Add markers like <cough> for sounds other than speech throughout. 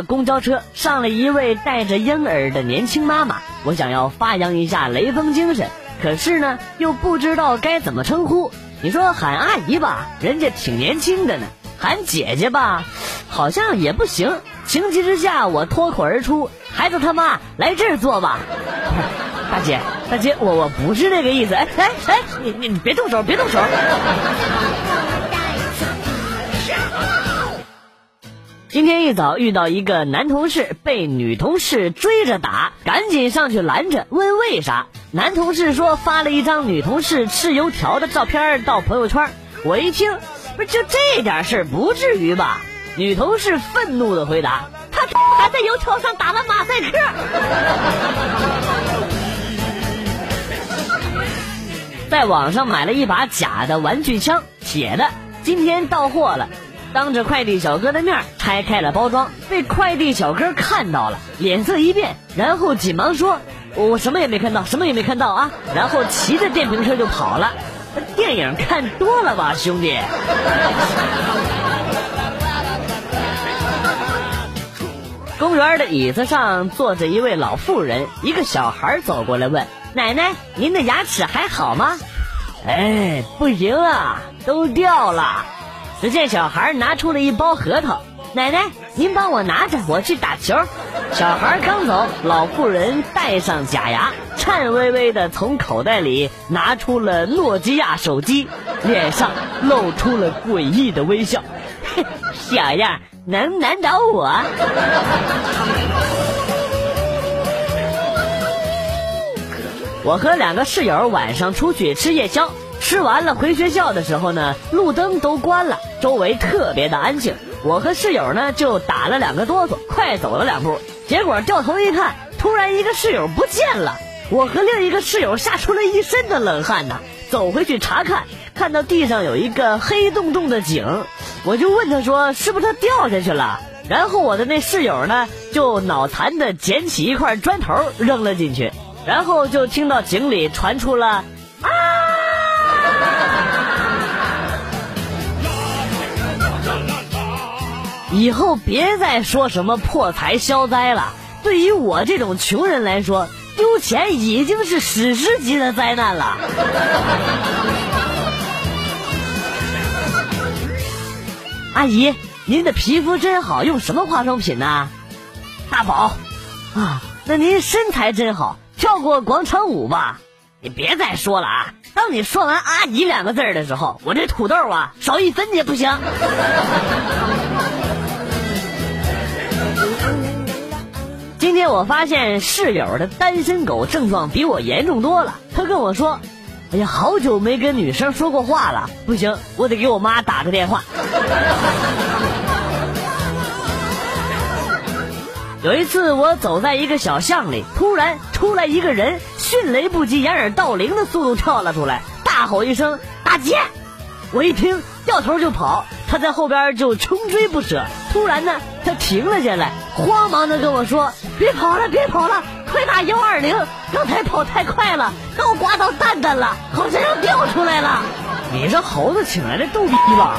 公交车，上了一位带着婴儿的年轻妈妈。我想要发扬一下雷锋精神，可是呢，又不知道该怎么称呼。你说喊阿姨吧，人家挺年轻的呢；喊姐姐吧，好像也不行。情急之下，我脱口而出：“孩子他妈，来这儿坐吧。”大姐，大姐，我我不是那个意思。哎哎哎，你你别动手，别动手。今天一早遇到一个男同事被女同事追着打，赶紧上去拦着，问为啥？男同事说发了一张女同事吃油条的照片到朋友圈。我一听，不就这点事儿，不至于吧？女同事愤怒的回答：“他还在油条上打了马赛克。”在网上买了一把假的玩具枪，铁的，今天到货了。当着快递小哥的面拆开了包装，被快递小哥看到了，脸色一变，然后紧忙说：“我什么也没看到，什么也没看到啊！”然后骑着电瓶车就跑了。电影看多了吧，兄弟？<laughs> 公园的椅子上坐着一位老妇人，一个小孩走过来问：“奶奶，您的牙齿还好吗？”哎，不行了，都掉了。只见小孩拿出了一包核桃，奶奶，您帮我拿着，我去打球。小孩刚走，老妇人戴上假牙，颤巍巍的从口袋里拿出了诺基亚手机，脸上露出了诡异的微笑。小样，能难倒我？我和两个室友晚上出去吃夜宵。吃完了回学校的时候呢，路灯都关了，周围特别的安静。我和室友呢就打了两个哆嗦，快走了两步，结果掉头一看，突然一个室友不见了。我和另一个室友吓出了一身的冷汗呐。走回去查看，看到地上有一个黑洞洞的井，我就问他说是不是他掉下去了？然后我的那室友呢就脑残的捡起一块砖头扔了进去，然后就听到井里传出了以后别再说什么破财消灾了。对于我这种穷人来说，丢钱已经是史诗级的灾难了。阿姨，您的皮肤真好，用什么化妆品呢？大宝，啊，那您身材真好，跳过广场舞吧？你别再说了啊！当你说完“阿姨”两个字的时候，我这土豆啊，少一分也不行。我发现室友的单身狗症状比我严重多了。他跟我说：“哎呀，好久没跟女生说过话了，不行，我得给我妈打个电话。”有一次，我走在一个小巷里，突然出来一个人，迅雷不及掩耳盗铃的速度跳了出来，大吼一声：“大姐！”我一听，掉头就跑，他在后边就穷追不舍。突然呢，他停了下来，慌忙的跟我说：“别跑了，别跑了，快打幺二零！刚才跑太快了，给我刮到蛋蛋了，好像要掉出来了。”你这猴子请来的逗逼吧？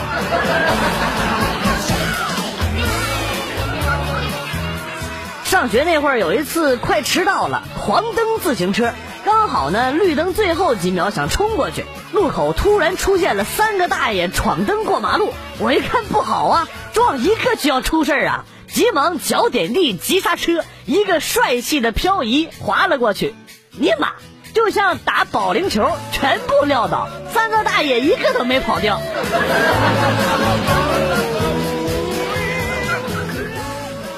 上学那会儿有一次快迟到了，黄灯自行车。刚好呢，绿灯最后几秒想冲过去，路口突然出现了三个大爷闯灯过马路。我一看不好啊，撞一个就要出事儿啊，急忙脚点地急刹车，一个帅气的漂移滑了过去。尼玛，就像打保龄球，全部撂倒，三个大爷一个都没跑掉。<laughs>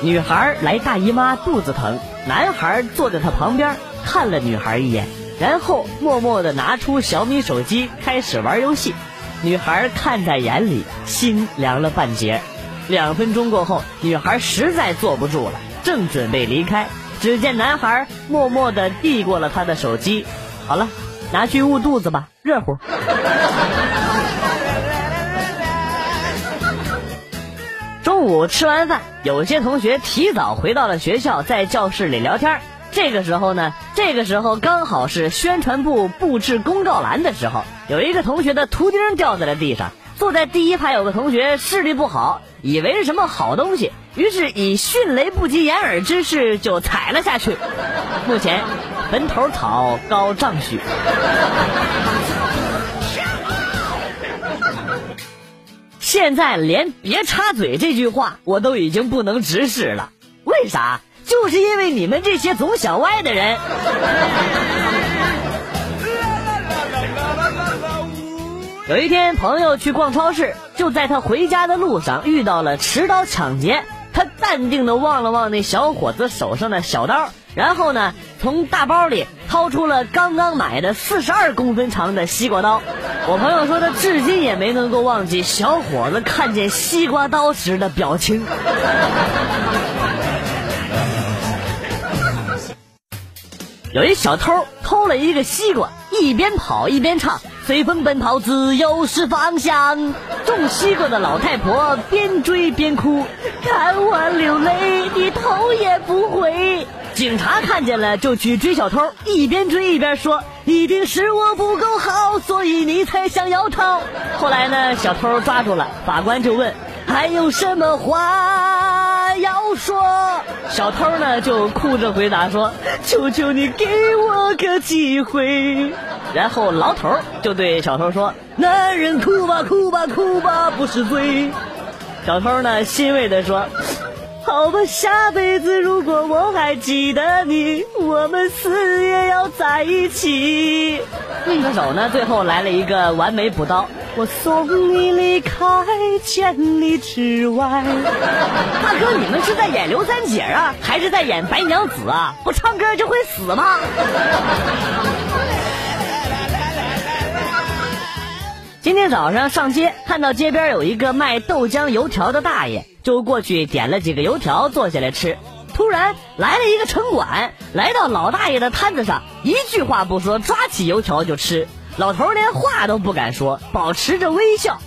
女孩来大姨妈肚子疼，男孩坐在她旁边。看了女孩一眼，然后默默的拿出小米手机开始玩游戏。女孩看在眼里，心凉了半截。两分钟过后，女孩实在坐不住了，正准备离开，只见男孩默默的递过了她的手机。好了，拿去捂肚子吧，热乎。中午吃完饭，有些同学提早回到了学校，在教室里聊天。这个时候呢，这个时候刚好是宣传部布置公告栏的时候，有一个同学的图钉掉在了地上，坐在第一排有个同学视力不好，以为是什么好东西，于是以迅雷不及掩耳之势就踩了下去。<laughs> 目前坟头草高丈许。现在连“别插嘴”这句话我都已经不能直视了，为啥？就是因为你们这些总想歪的人。有一天，朋友去逛超市，就在他回家的路上遇到了持刀抢劫。他淡定的望了望那小伙子手上的小刀，然后呢，从大包里掏出了刚刚买的四十二公分长的西瓜刀。我朋友说，他至今也没能够忘记小伙子看见西瓜刀时的表情。有一小偷偷了一个西瓜，一边跑一边唱：“随风奔跑，自由是方向。”种西瓜的老太婆边追边哭，看我流泪，你头也不回。警察看见了就去追小偷，一边追一边说：“一定是我不够好，所以你才想要逃。”后来呢，小偷抓住了，法官就问：“还有什么话？”要说小偷呢，就哭着回答说：“求求你给我个机会。”然后牢头就对小偷说：“男人哭吧哭吧哭吧不是罪。”小偷呢欣慰的说：“好吧，下辈子如果我还记得你，我们死也要在一起。”歌手呢最后来了一个完美补刀。我送你离开千里之外。大哥，你们是在演刘三姐啊，还是在演白娘子啊？不唱歌就会死吗？今天早上上街，看到街边有一个卖豆浆油条的大爷，就过去点了几个油条，坐下来吃。突然来了一个城管，来到老大爷的摊子上，一句话不说，抓起油条就吃。老头连话都不敢说，保持着微笑。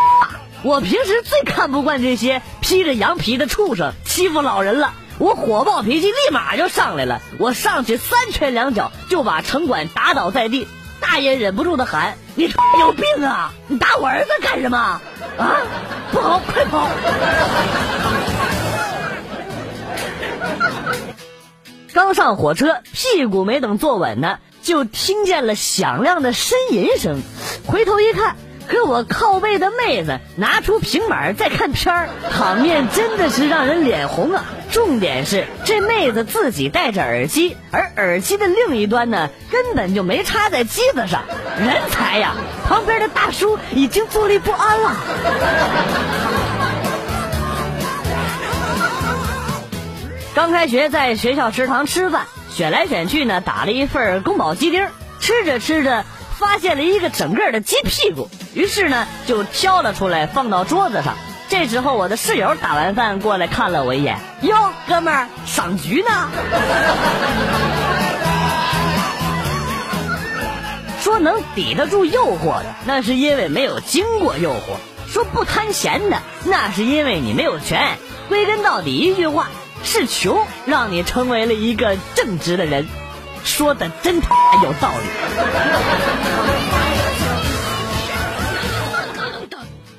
<laughs> 我平时最看不惯这些披着羊皮的畜生欺负老人了，我火爆脾气立马就上来了。我上去三拳两脚就把城管打倒在地。大爷忍不住的喊：“你有病啊！你打我儿子干什么？啊！不好，快跑！”刚上火车，屁股没等坐稳呢。就听见了响亮的呻吟声，回头一看，和我靠背的妹子拿出平板在看片儿，场面真的是让人脸红啊！重点是这妹子自己戴着耳机，而耳机的另一端呢，根本就没插在机子上，人才呀！旁边的大叔已经坐立不安了。刚开学，在学校食堂吃饭。选来选去呢，打了一份宫保鸡丁，吃着吃着发现了一个整个的鸡屁股，于是呢就挑了出来放到桌子上。这时候我的室友打完饭过来看了我一眼，哟，哥们儿赏菊呢？说能抵得住诱惑的，那是因为没有经过诱惑；说不贪钱的，那是因为你没有权。归根到底一句话。是穷让你成为了一个正直的人，说的真他妈有道理。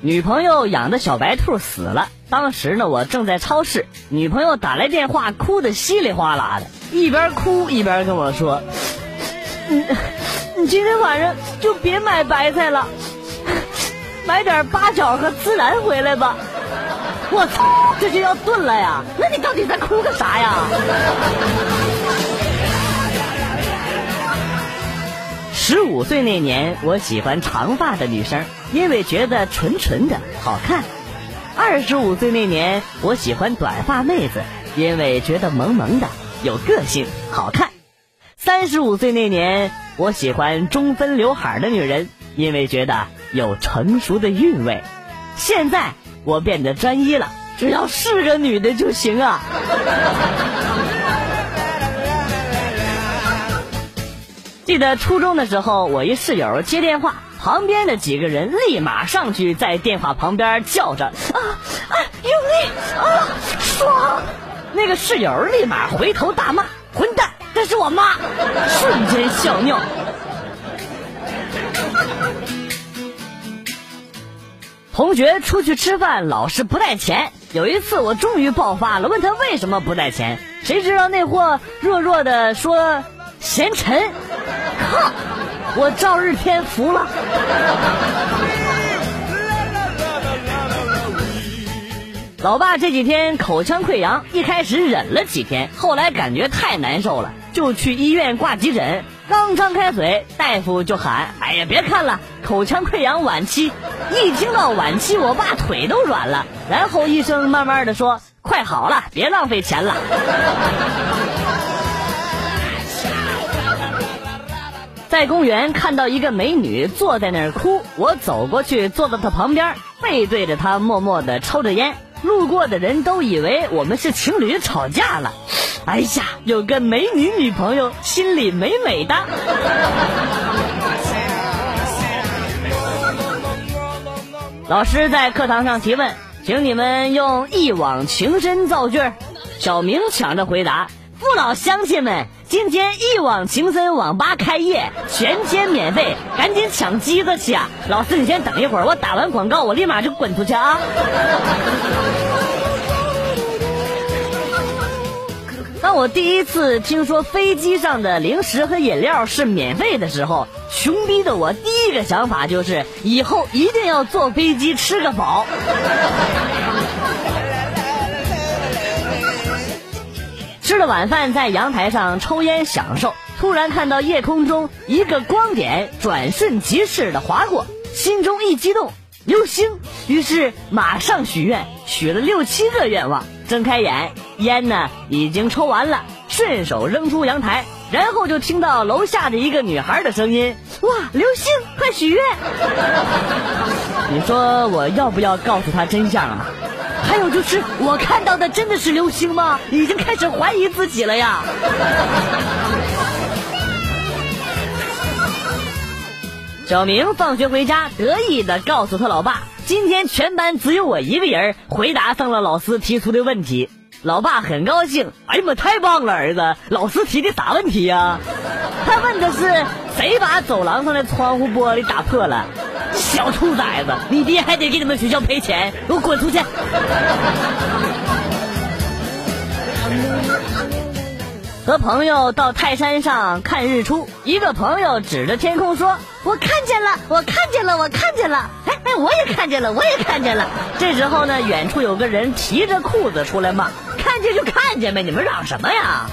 <laughs> 女朋友养的小白兔死了，当时呢我正在超市，女朋友打来电话，哭的稀里哗啦的，一边哭一边跟我说：“你你今天晚上就别买白菜了，买点八角和孜然回来吧。”我操，这就要炖了呀！那你到底在哭个啥呀？十五岁那年，我喜欢长发的女生，因为觉得纯纯的好看；二十五岁那年，我喜欢短发妹子，因为觉得萌萌的有个性好看；三十五岁那年，我喜欢中分刘海的女人，因为觉得有成熟的韵味；现在。我变得专一了，只要是个女的就行啊！<laughs> 记得初中的时候，我一室友接电话，旁边的几个人立马上去在电话旁边叫着：“啊啊，用力啊，爽！”那个室友立马回头大骂：“混蛋，这是我妈！”瞬间笑尿。同学出去吃饭，老是不带钱。有一次我终于爆发了，问他为什么不带钱，谁知道那货弱弱的说嫌沉。靠！我赵日天服了。老爸这几天口腔溃疡，一开始忍了几天，后来感觉太难受了，就去医院挂急诊。刚张开嘴，大夫就喊：“哎呀，别看了，口腔溃疡晚期。”一听到晚期，我爸腿都软了。然后医生慢慢的说：“快好了，别浪费钱了。<laughs> ”在公园看到一个美女坐在那儿哭，我走过去坐到她旁边，背对着她，默默的抽着烟。路过的人都以为我们是情侣吵架了。哎呀，有个美女女朋友，心里美美的。老师在课堂上提问，请你们用一往情深造句。小明抢着回答：“父老乡亲们。”今天一往情深网吧开业，全天免费，赶紧抢机子去啊！老师，你先等一会儿，我打完广告，我立马就滚出去啊！当我第一次听说飞机上的零食和饮料是免费的时候，穷逼的我第一个想法就是以后一定要坐飞机吃个饱。吃了晚饭，在阳台上抽烟享受，突然看到夜空中一个光点转瞬即逝的划过，心中一激动，流星！于是马上许愿，许了六七个愿望。睁开眼，烟呢已经抽完了，顺手扔出阳台，然后就听到楼下的一个女孩的声音：“哇，流星，快许愿！”你说我要不要告诉她真相啊？还有就是，我看到的真的是流星吗？已经开始怀疑自己了呀。小明放学回家，得意的告诉他老爸：“今天全班只有我一个人回答上了老师提出的问题。”老爸很高兴：“哎呀妈，太棒了，儿子！老师提的啥问题呀？”他问的是：“谁把走廊上的窗户玻璃打破了？”小兔崽子，你爹还得给你们学校赔钱，给我滚出去！和朋友到泰山上看日出，一个朋友指着天空说：“我看见了，我看见了，我看见了！”哎哎，我也看见了，我也看见了。这时候呢，远处有个人提着裤子出来骂：“看见就看见呗，你们嚷什么呀？”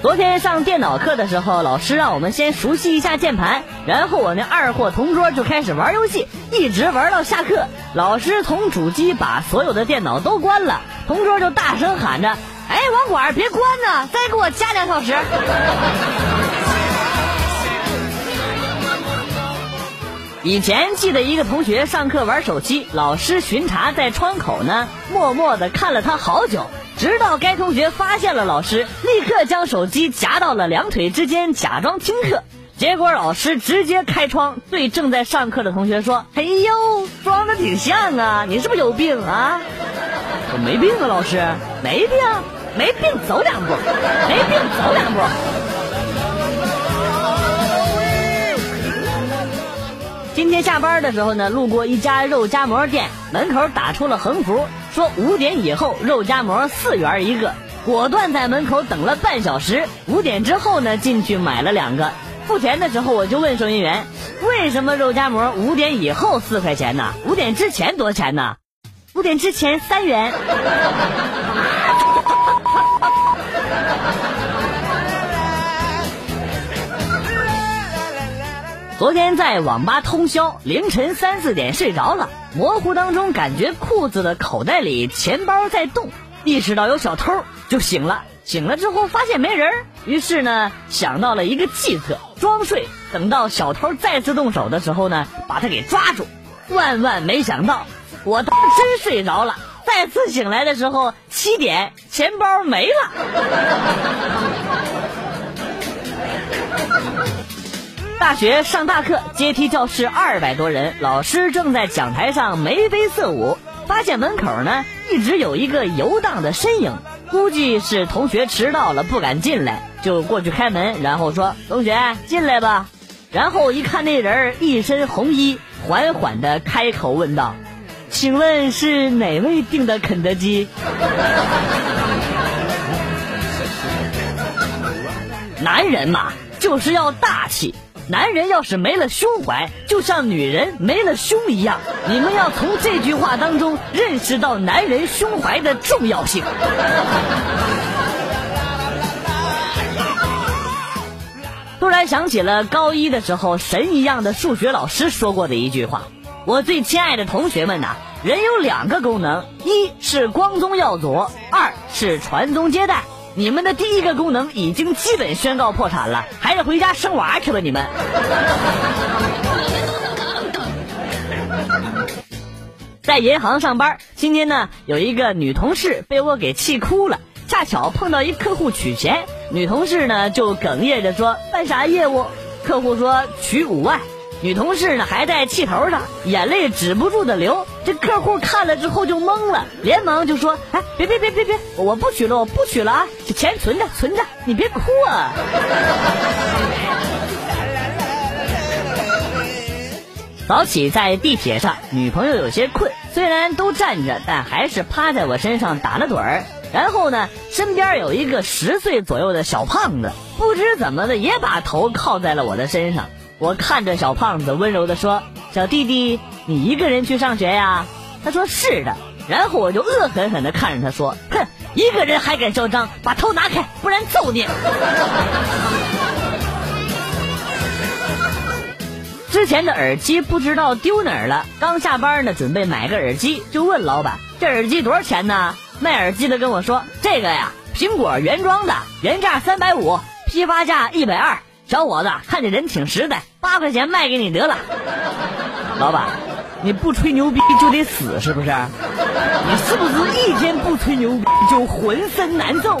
昨天上电脑课的时候，老师让我们先熟悉一下键盘，然后我那二货同桌就开始玩游戏，一直玩到下课。老师从主机把所有的电脑都关了，同桌就大声喊着：“哎，网管别关呢，再给我加两小时。”以前记得一个同学上课玩手机，老师巡查在窗口呢，默默的看了他好久。直到该同学发现了老师，立刻将手机夹到了两腿之间，假装听课。结果老师直接开窗对正在上课的同学说：“哎呦，装的挺像啊，你是不是有病啊？”“我没病啊，老师，没病，没病，走两步，没病，走两步。”今天下班的时候呢，路过一家肉夹馍店，门口打出了横幅。说五点以后肉夹馍四元一个，果断在门口等了半小时。五点之后呢，进去买了两个。付钱的时候，我就问收银员：“为什么肉夹馍五点以后四块钱呢？五点之前多少钱呢？”五点之前三元。昨天在网吧通宵，凌晨三四点睡着了，模糊当中感觉裤子的口袋里钱包在动，意识到有小偷就醒了。醒了之后发现没人，于是呢想到了一个计策，装睡，等到小偷再次动手的时候呢，把他给抓住。万万没想到，我当真睡着了，再次醒来的时候七点，钱包没了。大学上大课，阶梯教室二百多人，老师正在讲台上眉飞色舞。发现门口呢一直有一个游荡的身影，估计是同学迟到了不敢进来，就过去开门，然后说：“同学进来吧。”然后一看那人一身红衣，缓缓的开口问道：“请问是哪位订的肯德基？” <laughs> 男人嘛，就是要大气。男人要是没了胸怀，就像女人没了胸一样。你们要从这句话当中认识到男人胸怀的重要性。突然想起了高一的时候，神一样的数学老师说过的一句话：“我最亲爱的同学们呐，人有两个功能，一是光宗耀祖，二是传宗接代。”你们的第一个功能已经基本宣告破产了，还是回家生娃去吧！你们。<laughs> 在银行上班，今天呢有一个女同事被我给气哭了，恰巧碰到一客户取钱，女同事呢就哽咽着说：“办啥业务？”客户说：“取五万。”女同事呢还在气头上，眼泪止不住的流。这客户看了之后就懵了，连忙就说：“哎，别别别别别，我不取了，我不取了啊！这钱存着存着，你别哭啊！” <laughs> 早起在地铁上，女朋友有些困，虽然都站着，但还是趴在我身上打了盹儿。然后呢，身边有一个十岁左右的小胖子，不知怎么的也把头靠在了我的身上。我看着小胖子，温柔的说：“小弟弟，你一个人去上学呀？”他说：“是的。”然后我就恶狠狠的看着他说：“哼，一个人还敢嚣张，把头拿开，不然揍你！” <laughs> 之前的耳机不知道丢哪儿了，刚下班呢，准备买个耳机，就问老板：“这耳机多少钱呢？”卖耳机的跟我说：“这个呀，苹果原装的，原价三百五，批发价一百二。”小伙子，看你人挺实在，八块钱卖给你得了。老板，你不吹牛逼就得死是不是？你是不是一天不吹牛逼就浑身难受？